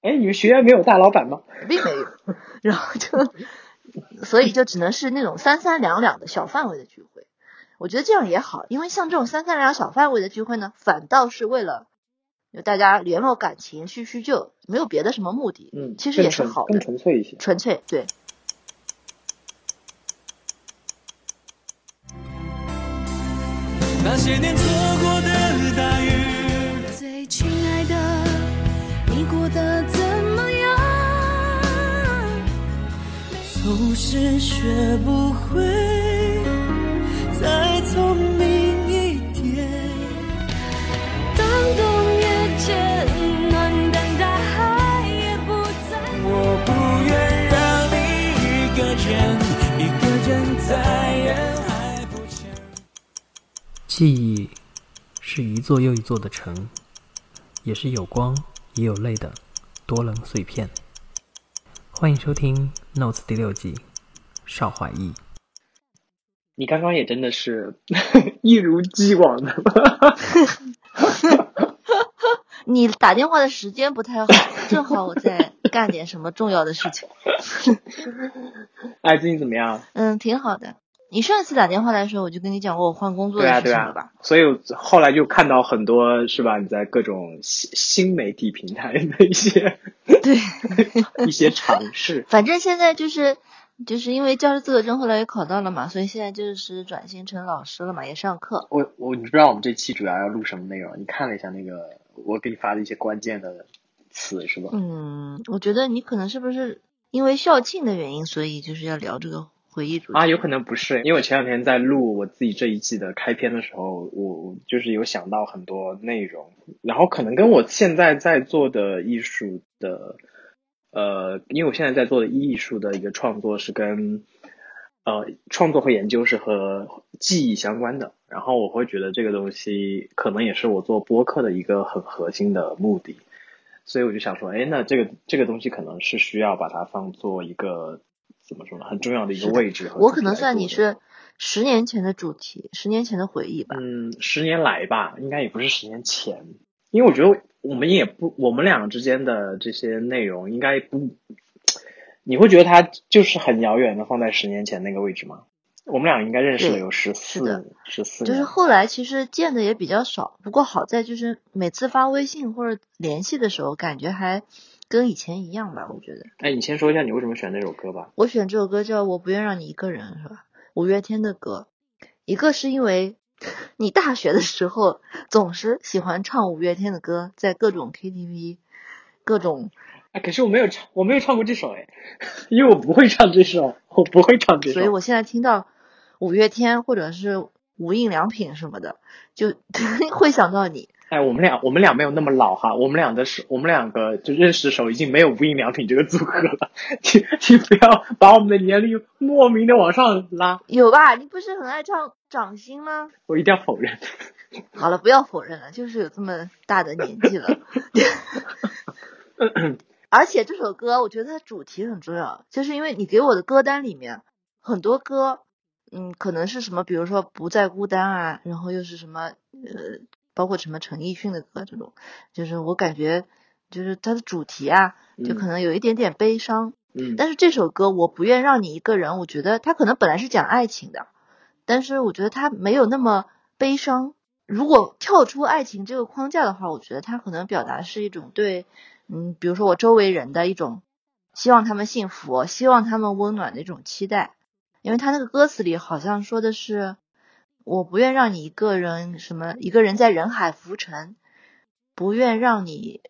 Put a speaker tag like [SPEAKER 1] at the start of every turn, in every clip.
[SPEAKER 1] 哎，你们学院没有大老板吗？
[SPEAKER 2] 并没有，然后就，所以就只能是那种三三两两的小范围的聚会。我觉得这样也好，因为像这种三三两两小范围的聚会呢，反倒是为了就大家联络感情、叙叙旧，没有别的什么目的。
[SPEAKER 1] 嗯，
[SPEAKER 2] 其实也是好的，
[SPEAKER 1] 更纯粹一些。
[SPEAKER 2] 纯粹对。
[SPEAKER 3] 那些年错过的大雨，
[SPEAKER 4] 最亲爱的，你过得怎么样？
[SPEAKER 3] 总是学不会再聪明一点。
[SPEAKER 4] 当冬夜渐暖，但大海也不再。
[SPEAKER 3] 我不愿让你一个人，一个人在人海浮沉。
[SPEAKER 5] 记忆是一座又一座的城，也是有光也有泪的多棱碎片。欢迎收听《Notes》第六季，邵怀义。
[SPEAKER 1] 你刚刚也真的是 一如既往的。
[SPEAKER 2] 你打电话的时间不太好，正好我在干点什么重要的事情。
[SPEAKER 1] 哎，最近怎么样？
[SPEAKER 2] 嗯，挺好的。你上一次打电话来的时候，我就跟你讲过我换工作的事
[SPEAKER 1] 对啊
[SPEAKER 2] 情了吧？。
[SPEAKER 1] 所以后来就看到很多是吧？你在各种新新媒体平台的一些
[SPEAKER 2] 对，
[SPEAKER 1] 一些尝试。
[SPEAKER 2] 反正现在就是就是因为教师资格证后来也考到了嘛，所以现在就是转型成老师了嘛，也上课。
[SPEAKER 1] 我我你不知道我们这期主要要录什么内容？你看了一下那个我给你发的一些关键的词是吧？
[SPEAKER 2] 嗯，我觉得你可能是不是因为校庆的原因，所以就是要聊这个
[SPEAKER 1] 啊，有可能不是，因为我前两天在录我自己这一季的开篇的时候，我就是有想到很多内容，然后可能跟我现在在做的艺术的，呃，因为我现在在做的艺术的一个创作是跟呃创作和研究是和记忆相关的，然后我会觉得这个东西可能也是我做播客的一个很核心的目的，所以我就想说，哎，那这个这个东西可能是需要把它放做一个怎么说呢，很重要的一个位置
[SPEAKER 2] 我可能算你是十年前的主题，十年前的回忆吧。
[SPEAKER 1] 嗯，十年来吧，应该也不是十年前，因为我觉得我们也不，我们两个之间的这些内容应该不，你会觉得它就是很遥远的放在十年前那个位置吗？我们俩应该认识了有十四十四年，
[SPEAKER 2] 就是后来其实见的也比较少，不过好在就是每次发微信或者联系的时候，感觉还跟以前一样吧。我觉得
[SPEAKER 1] 哎，你先说一下你为什么选那首歌吧。
[SPEAKER 2] 我选这首歌叫《我不愿让你一个人》，是吧？五月天的歌，一个是因为 你大学的时候总是喜欢唱五月天的歌，在各种 KTV、各种
[SPEAKER 1] 哎，可是我没有唱，我没有唱过这首哎，因为我不会唱这首，我不会唱这首。
[SPEAKER 2] 所以我现在听到五月天或者是无印良品什么的，就 会想到你。
[SPEAKER 1] 哎，我们俩我们俩没有那么老哈，我们俩的是，我们两个就认识的时候已经没有无印良品这个组合了，请请不要把我们的年龄莫名的往上拉，
[SPEAKER 2] 有吧？你不是很爱唱掌心吗？
[SPEAKER 1] 我一定要否认。
[SPEAKER 2] 好了，不要否认了，就是有这么大的年纪了。而且这首歌，我觉得它主题很重要，就是因为你给我的歌单里面很多歌，嗯，可能是什么，比如说不再孤单啊，然后又是什么，呃，包括什么陈奕迅的歌这种，就是我感觉就是它的主题啊，就可能有一点点悲伤。
[SPEAKER 1] 嗯，
[SPEAKER 2] 但是这首歌我不愿让你一个人，我觉得它可能本来是讲爱情的，但是我觉得它没有那么悲伤。如果跳出爱情这个框架的话，我觉得它可能表达是一种对，嗯，比如说我周围人的一种希望他们幸福，希望他们温暖的一种期待。因为他那个歌词里好像说的是，我不愿让你一个人什么一个人在人海浮沉，不愿让你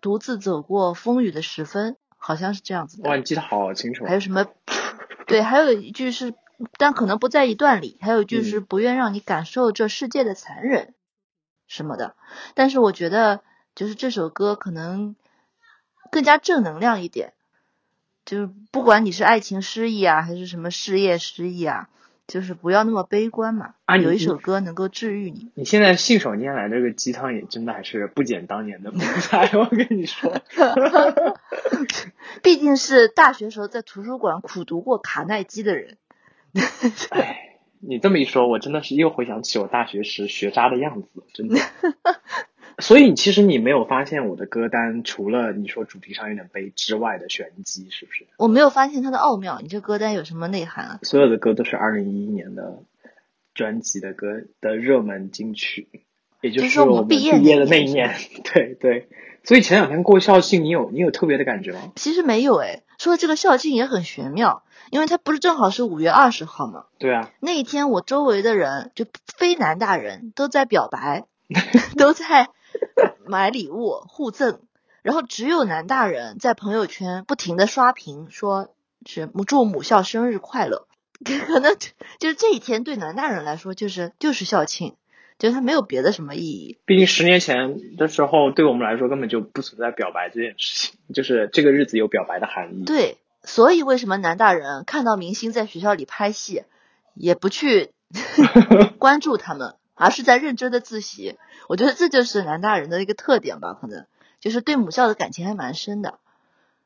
[SPEAKER 2] 独自走过风雨的时分，好像是这样子的。
[SPEAKER 1] 哇，你记得好清楚啊。
[SPEAKER 2] 还有什么？对，还有一句是，但可能不在一段里。还有一句是
[SPEAKER 1] 嗯
[SPEAKER 2] 不愿让你感受这世界的残忍什么的。但是我觉得，就是这首歌可能更加正能量一点，就是不管你是爱情失意啊，还是什么事业失意啊，就是不要那么悲观嘛。
[SPEAKER 1] 啊
[SPEAKER 2] 有一首歌能够治愈你。
[SPEAKER 1] 你现在信手拈来这个鸡汤也真的还是不减当年的风采，我跟你说。
[SPEAKER 2] 毕竟是大学时候在图书馆苦读过卡耐基的人。
[SPEAKER 1] 哎，你这么一说，我真的是又回想起我大学时学渣的样子，真的。所以其实你没有发现我的歌单，除了你说主题上有点悲之外的玄机，是不是？
[SPEAKER 2] 我没有发现它的奥妙，你这歌单有什么内涵啊？
[SPEAKER 1] 所有的歌都是二零一一年的专辑的歌的热门金曲，也就
[SPEAKER 2] 就是说我毕业
[SPEAKER 1] 的
[SPEAKER 2] 那一年。
[SPEAKER 1] 对对，所以前两天过校庆，你有你有特别的感觉吗？
[SPEAKER 2] 其实没有诶，说的这个校庆也很玄妙，因为它不是正好是五月二十号吗？
[SPEAKER 1] 对啊，
[SPEAKER 2] 那一天我周围的人就非南大人都在表白，都在 买礼物互赠，然后只有男大人在朋友圈不停的刷屏，说是祝母校生日快乐。可能就是这一天对男大人来说就是就是校庆，就是它没有别的什么意义。
[SPEAKER 1] 毕竟十年前的时候，对我们来说根本就不存在表白这件事情，就是这个日子有表白的含义。
[SPEAKER 2] 对，所以为什么男大人看到明星在学校里拍戏，也不去 关注他们，而是在认真的自习？我觉得这就是南大人的一个特点吧，可能就是对母校的感情还蛮深的。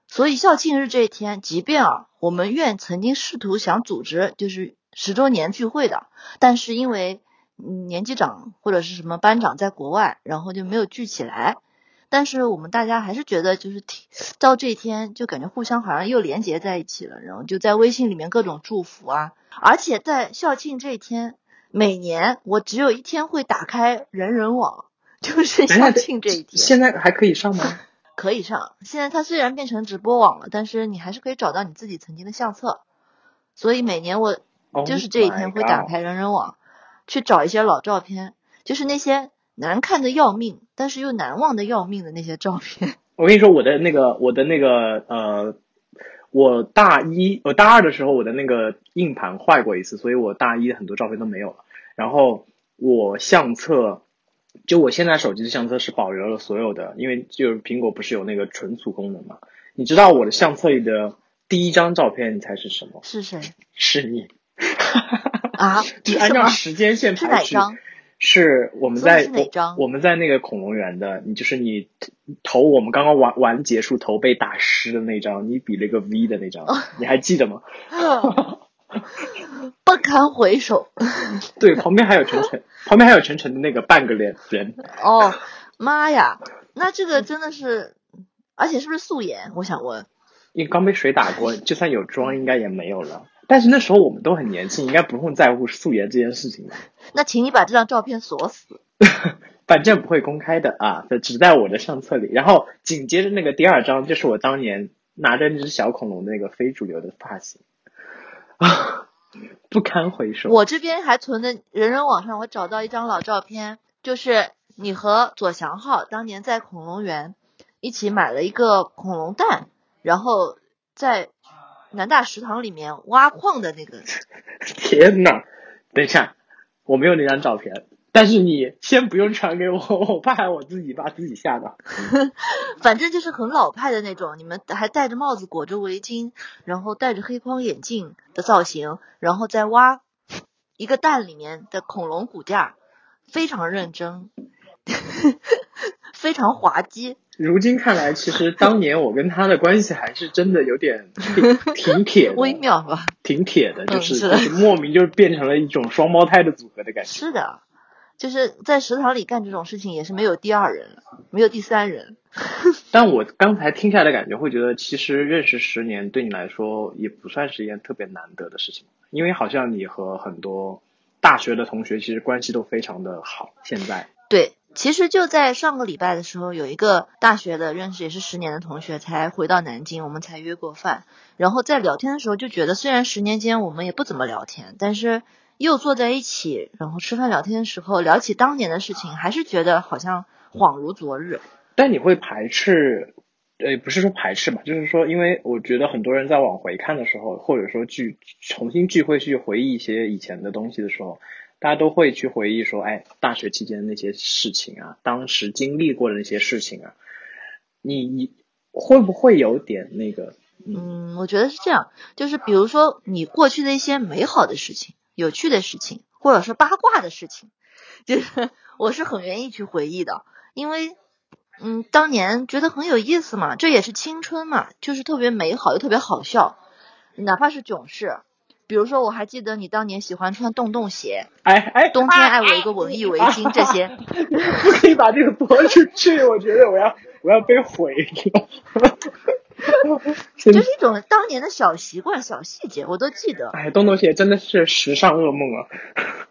[SPEAKER 2] 所以校庆日这一天，即便啊，我们院曾经试图想组织就是十周年聚会的，但是因为嗯年级长或者是什么班长在国外，然后就没有聚起来。但是我们大家还是觉得，就是到这一天，就感觉互相好像又连结在一起了，然后就在微信里面各种祝福啊。而且在校庆这一天，每年我只有一天会打开人人网，就是校庆这一天
[SPEAKER 1] 现在还可以上吗？
[SPEAKER 2] 可以上。现在它虽然变成直播网了，但是你还是可以找到你自己曾经的相册。所以每年我
[SPEAKER 1] Oh
[SPEAKER 2] 就是这一天会打开人人网，去找一些老照片，就是那些难看的要命，但是又难忘的要命的那些照片。
[SPEAKER 1] 我跟你说，我的那个，我的那个，呃，我大一，我大二的时候，我的那个硬盘坏过一次，所以我大一的很多照片都没有了。然后我相册，就我现在手机的相册是保留了所有的，因为就是苹果不是有那个存储功能嘛？你知道我的相册里的第一张照片，你猜是什么？
[SPEAKER 2] 是谁
[SPEAKER 1] 是你，
[SPEAKER 2] 啊？
[SPEAKER 1] 就是按照时间线排序。
[SPEAKER 2] 哪张？
[SPEAKER 1] 是我们在我我们在那个恐龙园的，你就是你头我们刚刚玩玩结束头被打湿的那张，你比了个 V 的那张，
[SPEAKER 2] 哦
[SPEAKER 1] 你还记得吗？
[SPEAKER 2] 不堪回首。
[SPEAKER 1] 对，旁边还有晨晨，旁边还有晨晨的那个半个脸人，
[SPEAKER 2] 哦，妈呀，那这个真的是，而且是不是素颜？我想问。
[SPEAKER 1] 因为刚被水打过，就算有妆应该也没有了。但是那时候我们都很年轻，应该不用在乎素颜这件事情，
[SPEAKER 2] 那请你把这张照片锁死。
[SPEAKER 1] 反正不会公开的啊，只在我的相册里。然后紧接着那个第二张，就是我当年拿着那只小恐龙那个非主流的发型，啊，不堪回首。
[SPEAKER 2] 我这边还存的人人网上，我找到一张老照片，就是你和左翔浩当年在恐龙园一起买了一个恐龙蛋，然后在南大食堂里面挖矿的那个。
[SPEAKER 1] 天呐，等一下，我没有那张照片，但是你先不用传给我，我怕我自己把自己吓到。
[SPEAKER 2] 反正就是很老派的那种，你们还戴着帽子，裹着围巾，然后戴着黑框眼镜的造型，然后再挖一个蛋里面的恐龙骨架，非常认真，非常滑稽。
[SPEAKER 1] 如今看来，其实当年我跟他的关系还是真的有点 挺挺铁的，
[SPEAKER 2] 微妙吧？
[SPEAKER 1] 挺铁的，就是、
[SPEAKER 2] 嗯是的
[SPEAKER 1] 就是莫名就变成了一种双胞胎的组合的感觉。
[SPEAKER 2] 是的，就是在食堂里干这种事情也是没有第二人，没有第三人。
[SPEAKER 1] 但我刚才听下来的感觉，会觉得其实认识十年对你来说也不算是一件特别难得的事情，因为好像你和很多大学的同学其实关系都非常的好。现在，
[SPEAKER 2] 对，其实就在上个礼拜的时候，有一个大学的认识也是十年的同学才回到南京，我们才约过饭。然后在聊天的时候就觉得，虽然十年间我们也不怎么聊天，但是又坐在一起，然后吃饭聊天的时候聊起当年的事情，还是觉得好像恍如昨日。
[SPEAKER 1] 但你会排斥，呃，不是说排斥吧，就是说，因为我觉得很多人在往回看的时候，或者说去重新聚会去回忆一些以前的东西的时候，大家都会去回忆说，哎，大学期间那些事情啊，当时经历过的那些事情啊，你你会不会有点那个，
[SPEAKER 2] 嗯，我觉得是这样，就是比如说你过去的一些美好的事情、有趣的事情，或者是八卦的事情，就是我是很愿意去回忆的，因为嗯，当年觉得很有意思嘛，这也是青春嘛，就是特别美好又特别好笑，哪怕是囧事，比如说，我还记得你当年喜欢穿洞洞鞋，
[SPEAKER 1] 哎哎，
[SPEAKER 2] 冬天爱围个文艺围巾这些，
[SPEAKER 1] 不可以把这个播出去，我觉得我要我要被毁了。
[SPEAKER 2] 就是一种当年的小习惯、小细节，我都记得。
[SPEAKER 1] 哎，洞洞鞋真的是时尚噩梦啊！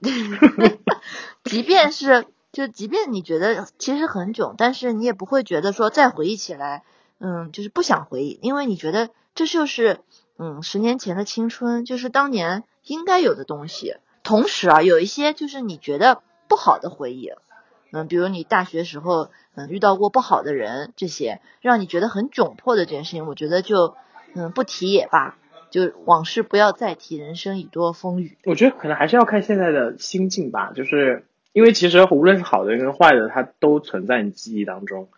[SPEAKER 2] 即便是就即便你觉得其实很囧，但是你也不会觉得说再回忆起来，嗯，就是不想回忆，因为你觉得这就是嗯十年前的青春，就是当年应该有的东西。同时啊，有一些就是你觉得不好的回忆，嗯，比如你大学时候嗯遇到过不好的人，这些让你觉得很窘迫的这件事情，我觉得就嗯不提也罢，就往事不要再提，人生已多风雨。
[SPEAKER 1] 我觉得可能还是要看现在的心境吧，就是因为其实无论是好的跟坏的，它都存在你记忆当中，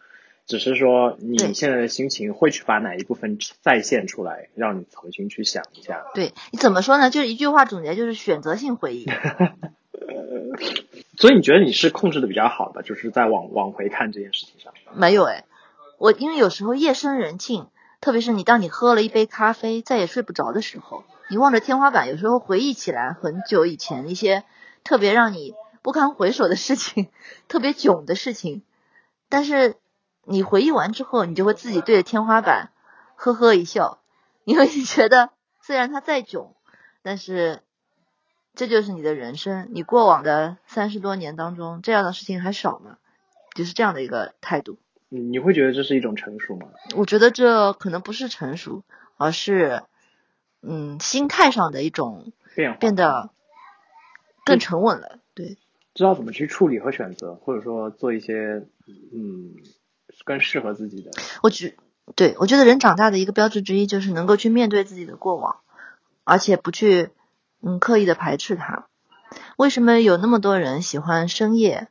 [SPEAKER 1] 只是说你现在的心情会去把哪一部分再现出来，让你重新去想一下。
[SPEAKER 2] 对你怎么说呢？就是一句话总结，就是选择性回忆。
[SPEAKER 1] 所以你觉得你是控制的比较好的，就是在往往回看这件事情上。
[SPEAKER 2] 没有哎，我因为有时候夜深人静，特别是你当你喝了一杯咖啡，再也睡不着的时候，你望着天花板，有时候回忆起来很久以前一些特别让你不堪回首的事情，特别囧的事情，但是你回忆完之后，你就会自己对着天花板呵呵一笑，因为你觉得虽然他再囧，但是这就是你的人生，你过往的三十多年当中，这样的事情还少吗？就是这样的一个态度。
[SPEAKER 1] 你你会觉得这是一种成熟吗？
[SPEAKER 2] 我觉得这可能不是成熟，而是嗯心态上的一种
[SPEAKER 1] 变化
[SPEAKER 2] 变得更沉稳了。对，
[SPEAKER 1] 知道怎么去处理和选择，或者说做一些嗯更适合自己的。
[SPEAKER 2] 我觉对我觉得人长大的一个标志之一就是能够去面对自己的过往，而且不去嗯刻意的排斥它。为什么有那么多人喜欢深夜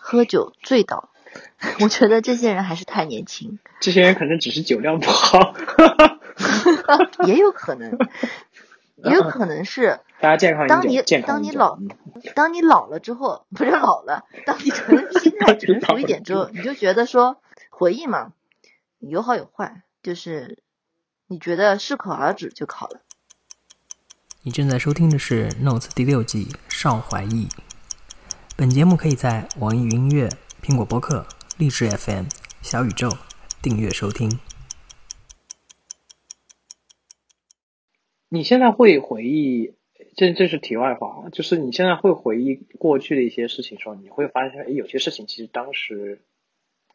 [SPEAKER 2] 喝酒醉倒？我觉得这些人还是太年轻，
[SPEAKER 1] 这些人可能只是酒量不好，
[SPEAKER 2] 也有可能，也有可能是
[SPEAKER 1] 大家健康
[SPEAKER 2] 当你
[SPEAKER 1] 一点，健康。
[SPEAKER 2] 当你老
[SPEAKER 1] 嗯
[SPEAKER 2] 当你老了之后，不是老了，当你成心态成熟一点之后，你就觉得说回忆嘛，有好有坏，就是你觉得适可而止就好了。
[SPEAKER 5] 你正在收听的是《Notes》第六季《少怀义》。本节目可以在网易云音乐、苹果播客、荔枝 FM、小宇宙订阅收听。
[SPEAKER 1] 你现在会回忆，这这是题外话，啊就是你现在会回忆过去的一些事情的时候，你会发现，哎，有些事情其实当时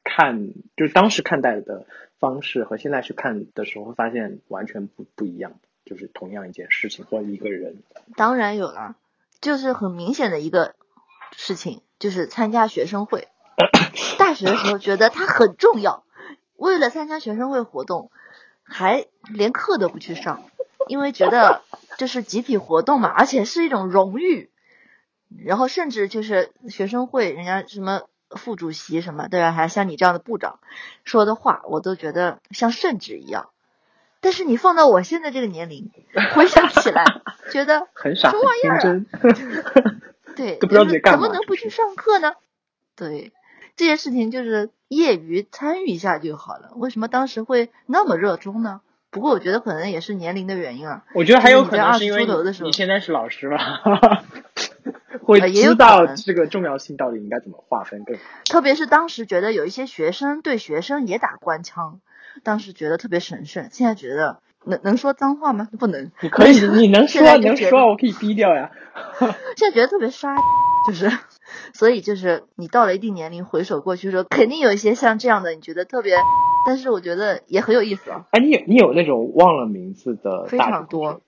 [SPEAKER 1] 看，就是当时看待的方式和现在去看的时候，会发现完全不不一样，就是同样一件事情或者一个人。
[SPEAKER 2] 当然有了，就是很明显的一个事情，就是参加学生会。大学的时候觉得它很重要，为了参加学生会活动，还连课都不去上，因为觉得这是集体活动嘛，而且是一种荣誉。然后甚至就是学生会，人家什么副主席什么，对吧？还像你这样的部长说的话，我都觉得像圣旨一样。但是你放到我现在这个年龄，回想起来，觉得
[SPEAKER 1] 很傻，
[SPEAKER 2] 什么玩意儿啊
[SPEAKER 1] 天真。
[SPEAKER 2] 对，
[SPEAKER 1] 都不知道
[SPEAKER 2] 就是
[SPEAKER 1] 自己干嘛
[SPEAKER 2] 怎么能不去上课呢？对，这些事情就是业余参与一下就好了。为什么当时会那么热衷呢？不过我觉得可能也是年龄的原因啊。
[SPEAKER 1] 我觉得还有可能是因为
[SPEAKER 2] 20出头的时候
[SPEAKER 1] 你你现在是老师吧，会
[SPEAKER 2] 呃也有可
[SPEAKER 1] 知道这个重要性到底应该怎么划分更。
[SPEAKER 2] 特别是当时觉得有一些学生对学生也打官腔，当时觉得特别神圣，现在觉得能能说脏话吗？不能。
[SPEAKER 1] 你可以，你能说能说，我可以逼掉呀。
[SPEAKER 2] 现在觉得特别刷，就是，所以就是你到了一定年龄回首过去的时候，肯定有一些像这样的，你觉得特别，但是我觉得也很有意思啊。
[SPEAKER 1] 哎，你有你有那种忘了名字的
[SPEAKER 2] 非常多。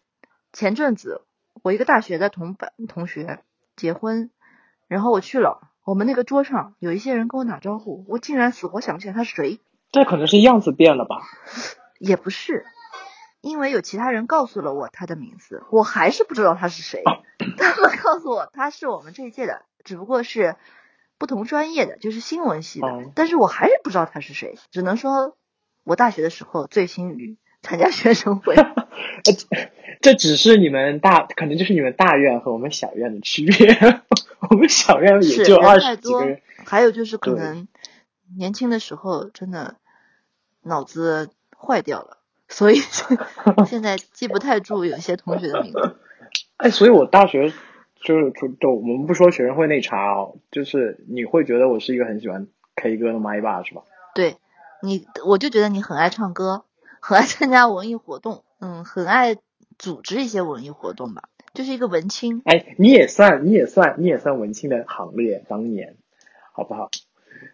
[SPEAKER 2] 前阵子我一个大学的同班同学结婚，然后我去了，我们那个桌上有一些人跟我打招呼，我竟然死活想不起来他是谁，
[SPEAKER 1] 这可能是样子变了吧？
[SPEAKER 2] 也不是，因为有其他人告诉了我他的名字，我还是不知道他是谁。他们告诉我他是我们这一届的，只不过是不同专业的，就是新闻系的，
[SPEAKER 1] 哦
[SPEAKER 2] 但是我还是不知道他是谁，只能说我大学的时候醉心于参加学生会。
[SPEAKER 1] 这只是你们大，可能就是你们大院和我们小院的区别。我们小院也
[SPEAKER 2] 是
[SPEAKER 1] 就二十几个人。，
[SPEAKER 2] 还有就是可能年轻的时候真的脑子坏掉了，所以 现在记不太住有些同学的名字。
[SPEAKER 1] 哎，所以我大学就是就就我们不说学生会那茬哦，就是你会觉得我是一个很喜欢 K 歌的麦霸是吧？
[SPEAKER 2] 对你，我就觉得你很爱唱歌，很爱 参加文艺活动，嗯，很爱组织一些文艺活动吧，就是一个文青。
[SPEAKER 1] 哎，你也算，你也算，你也算文青的行列，当年，好不好？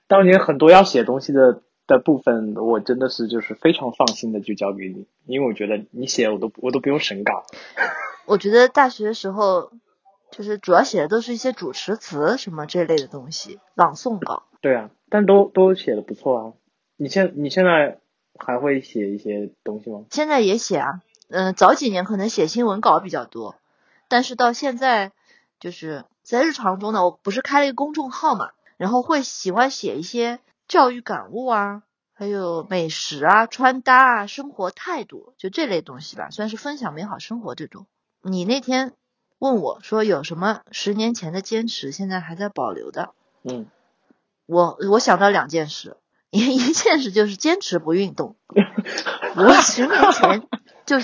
[SPEAKER 1] 当年很多要写东西的的部分，我真的是就是非常放心的就交给你，因为我觉得你写我都我都不用审稿。
[SPEAKER 2] 我觉得大学的时候，就是主要写的都是一些主持词什么这类的东西，朗诵稿。
[SPEAKER 1] 对啊，但都都写的不错啊。你现你现在还会写一些东西吗？
[SPEAKER 2] 现在也写啊，嗯、早几年可能写新闻稿比较多，但是到现在就是在日常中呢，我不是开了一个公众号嘛，然后会喜欢写一些教育感悟啊，还有美食啊、穿搭啊、生活态度，就这类东西吧，算是分享美好生活这种。你那天问我说有什么十年前的坚持现在还在保留的，
[SPEAKER 1] 嗯，
[SPEAKER 2] 我我想到两件事，一一件事就是坚持不运动。我十年前 就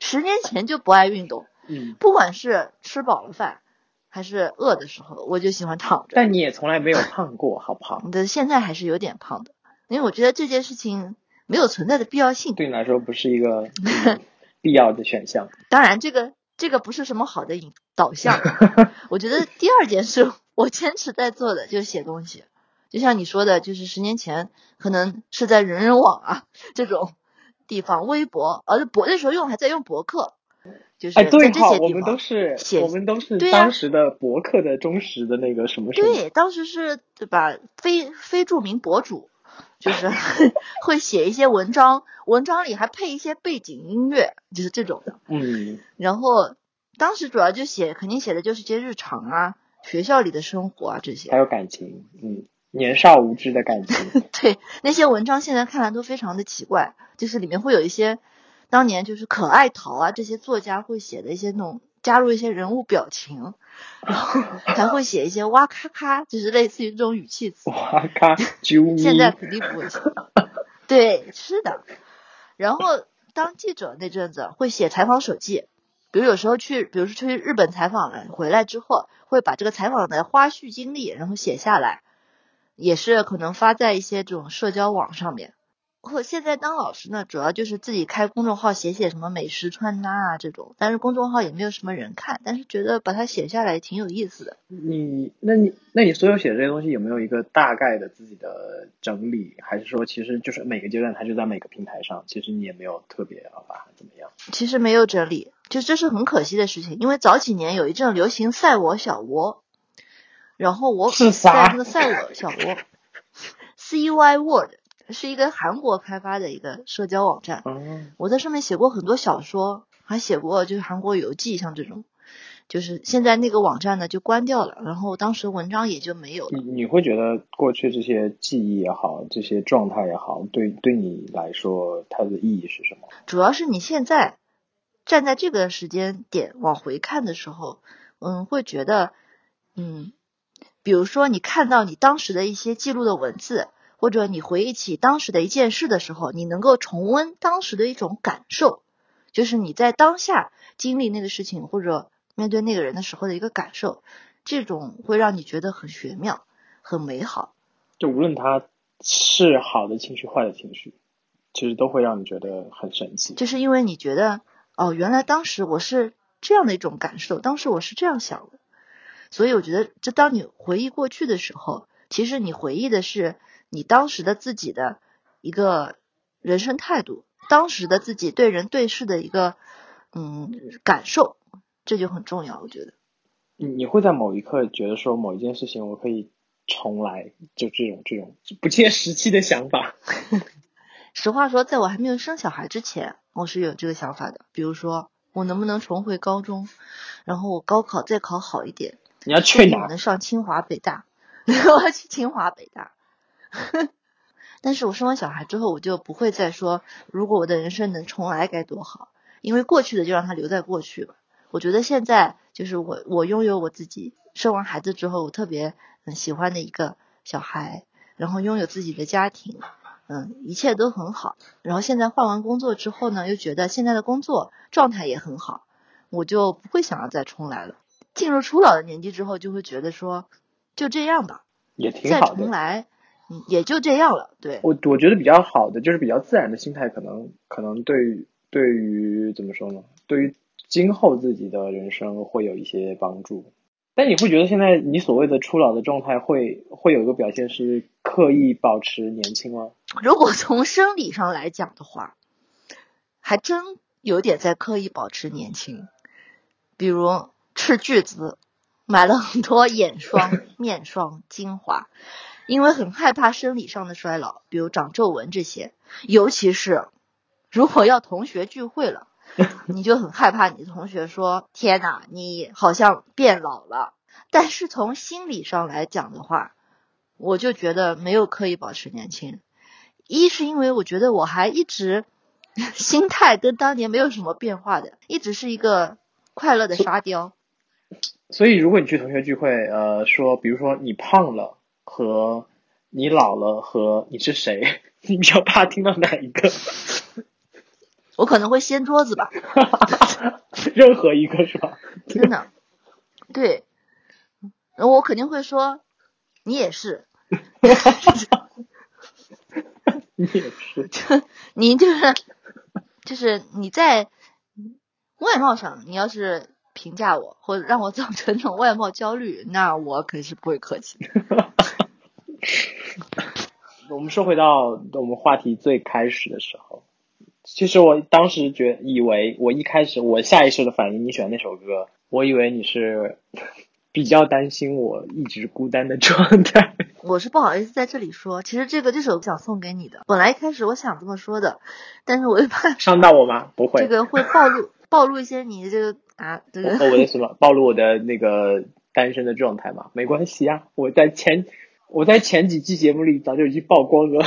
[SPEAKER 2] 十年前就不爱运动，
[SPEAKER 1] 嗯，
[SPEAKER 2] 不管是吃饱了饭还是饿的时候，我就喜欢躺着。
[SPEAKER 1] 但你也从来没有胖过，好不好？
[SPEAKER 2] 的现在还是有点胖的，因为我觉得这件事情没有存在的必要性。
[SPEAKER 1] 对你来说不是一个、嗯必要的选项。
[SPEAKER 2] 当然，这个这个不是什么好的引导向。我觉得第二件事，我坚持在做的就是写东西。就像你说的，就是十年前可能是在人人网啊这种地方，微博，而博那时候用还在用博客，就是
[SPEAKER 1] 哎，
[SPEAKER 2] 在
[SPEAKER 1] 对哈，
[SPEAKER 2] 这些地
[SPEAKER 1] 我们都
[SPEAKER 2] 方。
[SPEAKER 1] 是
[SPEAKER 2] 写
[SPEAKER 1] 我们都是
[SPEAKER 2] 对
[SPEAKER 1] 当时的博客的忠实的那个什么什么。
[SPEAKER 2] 对，当时是对吧？非非著名博主，就是 会写一些文章，文章里还配一些背景音乐，就是这种的。
[SPEAKER 1] 嗯，
[SPEAKER 2] 然后当时主要就写，肯定写的就是些日常啊、学校里的生活啊这些还。
[SPEAKER 1] 有感情，嗯，年少无知的感觉。
[SPEAKER 2] 对，那些文章现在看来都非常的奇怪，就是里面会有一些当年就是可爱淘啊这些作家会写的一些那种加入一些人物表情，然后还会写一些哇咔咔，就是类似于这种语气词。
[SPEAKER 1] 哇咔，啾咪。
[SPEAKER 2] 现在肯定不会写。对，是的。然后当记者那阵子会写采访手记，比如有时候去，比如说去日本采访了，回来之后会把这个采访的花絮经历然后写下来，也是可能发在一些这种社交网上面。我现在当老师呢，主要就是自己开公众号写写什么美食穿搭啊这种，但是公众号也没有什么人看，但是觉得把它写下来挺有意思的。
[SPEAKER 1] 你，那你，那你所有写的这些东西有没有一个大概的自己的整理？还是说，其实就是每个阶段它就在每个平台上，其实你也没有特别要把它怎么样？
[SPEAKER 2] 其实没有整理，就这是很可惜的事情。因为早几年有一阵流行赛我小窝，然后我在那个赛我小窝，CY Word 是一个韩国开发的一个社交网站，
[SPEAKER 1] 哦，
[SPEAKER 2] 我在上面写过很多小说，还写过就是韩国游记，像这种。就是现在那个网站呢就关掉了，然后当时文章也就没有了。
[SPEAKER 1] 你你会觉得过去这些记忆也好，这些状态也好，对对你来说它的意义是什么？
[SPEAKER 2] 主要是你现在站在这个时间点往回看的时候，嗯，会觉得，嗯，比如说你看到你当时的一些记录的文字，或者你回忆起当时的一件事的时候，你能够重温当时的一种感受，就是你在当下经历那个事情或者面对那个人的时候的一个感受，这种会让你觉得很玄妙、很美好。
[SPEAKER 1] 就无论它是好的情绪、坏的情绪，其实都会让你觉得很神奇。
[SPEAKER 2] 就是因为你觉得哦，原来当时我是这样的一种感受，当时我是这样想的，所以我觉得，这当你回忆过去的时候，其实你回忆的是你当时的自己的一个人生态度，当时的自己对人对事的一个嗯感受，这就很重要，我觉得。
[SPEAKER 1] 你你会在某一刻觉得说某一件事情我可以重来，就这种这种不切实际的想法。
[SPEAKER 2] 实话说，在我还没有生小孩之前，我是有这个想法的。比如说，我能不能重回高中，然后我高考再考好一点，
[SPEAKER 1] 你要
[SPEAKER 2] 说
[SPEAKER 1] 去哪
[SPEAKER 2] 我？能上清华北大，我要去清华北大。但是我生完小孩之后，我就不会再说，如果我的人生能重来该多好，因为过去的就让它留在过去吧。我觉得现在就是我，我拥有我自己生完孩子之后，我特别嗯喜欢的一个小孩，然后拥有自己的家庭，嗯，一切都很好。然后现在换完工作之后呢，又觉得现在的工作状态也很好，我就不会想要再重来了。进入初老的年纪之后，就会觉得说，就这样吧，
[SPEAKER 1] 也挺
[SPEAKER 2] 再
[SPEAKER 1] 好的。
[SPEAKER 2] 重来，嗯也就这样了。对，
[SPEAKER 1] 我我觉得比较好的就是比较自然的心态，可能可能对于对于怎么说呢？对于今后自己的人生会有一些帮助。但你会觉得现在你所谓的初老的状态会会有一个表现是刻意保持年轻吗？
[SPEAKER 2] 如果从生理上来讲的话，还真有点在刻意保持年轻，比如斥巨资买了很多眼霜、面霜、精华，因为很害怕生理上的衰老，比如长皱纹这些，尤其是如果要同学聚会了。你就很害怕，你的同学说：“天哪，你好像变老了。”但是从心理上来讲的话，我就觉得没有刻意保持年轻。一是因为我觉得我还一直 心态跟当年没有什么变化的，一直是一个快乐的沙雕。
[SPEAKER 1] 所以如果你去同学聚会，呃，说比如说你胖了和你老了和你是谁，你比较怕听到哪一个？
[SPEAKER 2] 我可能会掀桌子吧，
[SPEAKER 1] 任何一个是吧？
[SPEAKER 2] 真的。对，然后我肯定会说，你也是，
[SPEAKER 1] 你也是，
[SPEAKER 2] 你就是就是你在外貌上，你要是评价我或者让我造成这种外貌焦虑，那我肯定是不会客气。
[SPEAKER 1] 我们说回到我们话题最开始的时候，其实我当时觉以为我一开始我下意识的反应，你喜欢那首歌，我以为你是 比较担心我一直孤单的 状态。
[SPEAKER 2] 我是不好意思在这里说，其实这个这首想送给你的，本来一开始我想这么说的，但是我又怕
[SPEAKER 1] 伤到我吗？不会，
[SPEAKER 2] 这个会暴露暴露一些你这个啊这个
[SPEAKER 1] 哦，我的什么 暴露我的那个单身的状态嘛？没关系啊，我在前我在前几期节目里早就已经曝光了。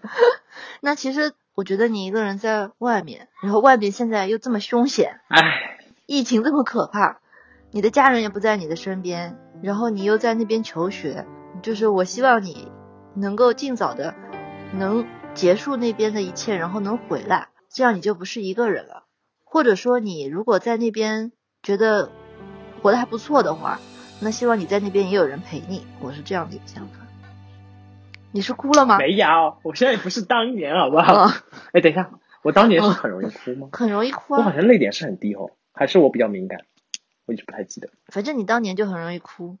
[SPEAKER 2] 那其实我觉得你一个人在外面，然后外面现在又这么凶险，
[SPEAKER 1] 唉，
[SPEAKER 2] 疫情这么可怕，你的家人也不在你的身边，然后你又在那边求学，就是我希望你能够尽早的能结束那边的一切，然后能回来，这样你就不是一个人了。或者说你如果在那边觉得活得还不错的话，那希望你在那边也有人陪你，我是这样的一个想法。你是哭了吗？
[SPEAKER 1] 没有，我现在不是当年，好不好？
[SPEAKER 2] 啊，
[SPEAKER 1] 哎，等一下，我当年是很容易哭吗？
[SPEAKER 2] 很容易哭
[SPEAKER 1] 我好
[SPEAKER 2] 啊，
[SPEAKER 1] 像泪点是很低哦，还是我比较敏感？我一直不太记得，
[SPEAKER 2] 反正你当年就很容易哭，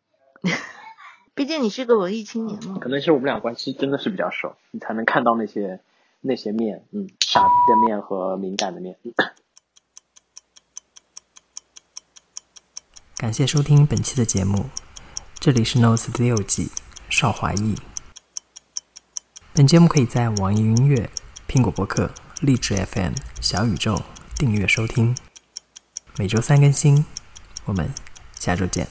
[SPEAKER 2] 毕竟你是个文艺青年嘛。
[SPEAKER 1] 可能是我们俩关系真的是比较熟，你才能看到那些那些面，嗯，傻逼的面和敏感的面。嗯
[SPEAKER 5] 感谢收听本期的节目，这里是 Notes 第六季邵华义。本节目可以在网易云音乐、苹果播客、荔枝 FM、小宇宙订阅收听，每周三更新。我们下周见。